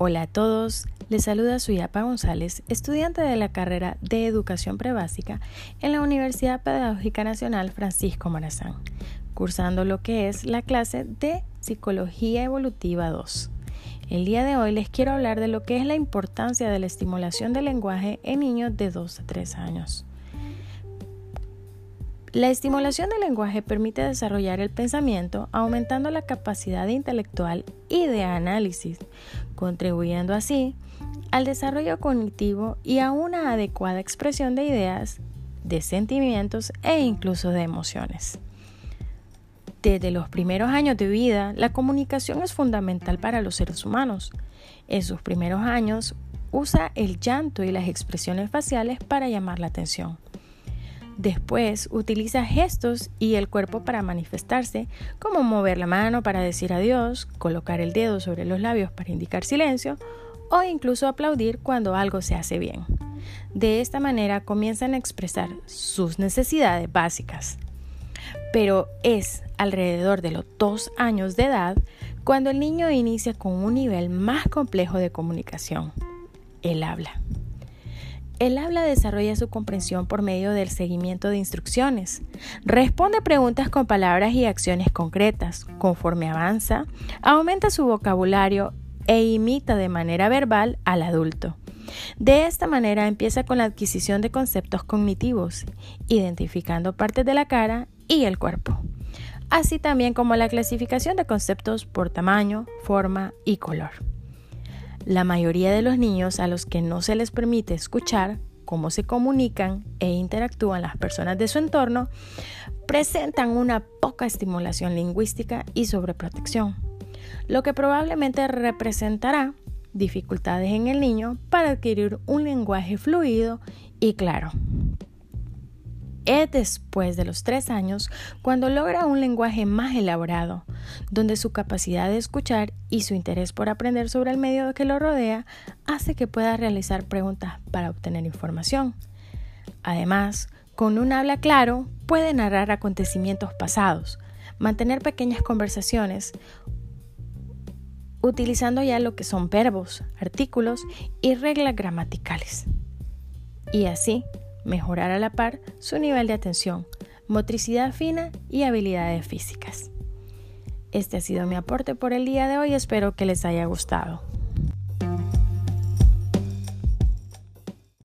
Hola a todos, les saluda Suyapa González, estudiante de la carrera de Educación Prebásica en la Universidad Pedagógica Nacional Francisco Morazán, cursando lo que es la clase de Psicología Evolutiva 2. El día de hoy les quiero hablar de lo que es la importancia de la estimulación del lenguaje en niños de 2 a 3 años. La estimulación del lenguaje permite desarrollar el pensamiento, aumentando la capacidad intelectual y de análisis, contribuyendo así al desarrollo cognitivo y a una adecuada expresión de ideas, de sentimientos e incluso de emociones. Desde los primeros años de vida, la comunicación es fundamental para los seres humanos. En sus primeros años, usa el llanto y las expresiones faciales para llamar la atención. Después utiliza gestos y el cuerpo para manifestarse, como mover la mano para decir adiós, colocar el dedo sobre los labios para indicar silencio o incluso aplaudir cuando algo se hace bien. De esta manera comienzan a expresar sus necesidades básicas. Pero es alrededor de los dos años de edad cuando el niño inicia con un nivel más complejo de comunicación, el habla. El habla desarrolla su comprensión por medio del seguimiento de instrucciones. Responde preguntas con palabras y acciones concretas. Conforme avanza, aumenta su vocabulario e imita de manera verbal al adulto. De esta manera empieza con la adquisición de conceptos cognitivos, identificando partes de la cara y el cuerpo, así también como la clasificación de conceptos por tamaño, forma y color. La mayoría de los niños a los que no se les permite escuchar cómo se comunican e interactúan las personas de su entorno presentan una poca estimulación lingüística y sobreprotección, lo que probablemente representará dificultades en el niño para adquirir un lenguaje fluido y claro. Es después de los tres años cuando logra un lenguaje más elaborado, donde su capacidad de escuchar y su interés por aprender sobre el medio que lo rodea hace que pueda realizar preguntas para obtener información. Además, con un habla claro, puede narrar acontecimientos pasados, mantener pequeñas conversaciones, utilizando ya lo que son verbos, artículos y reglas gramaticales. Y así, mejorar a la par su nivel de atención, motricidad fina y habilidades físicas. Este ha sido mi aporte por el día de hoy, espero que les haya gustado.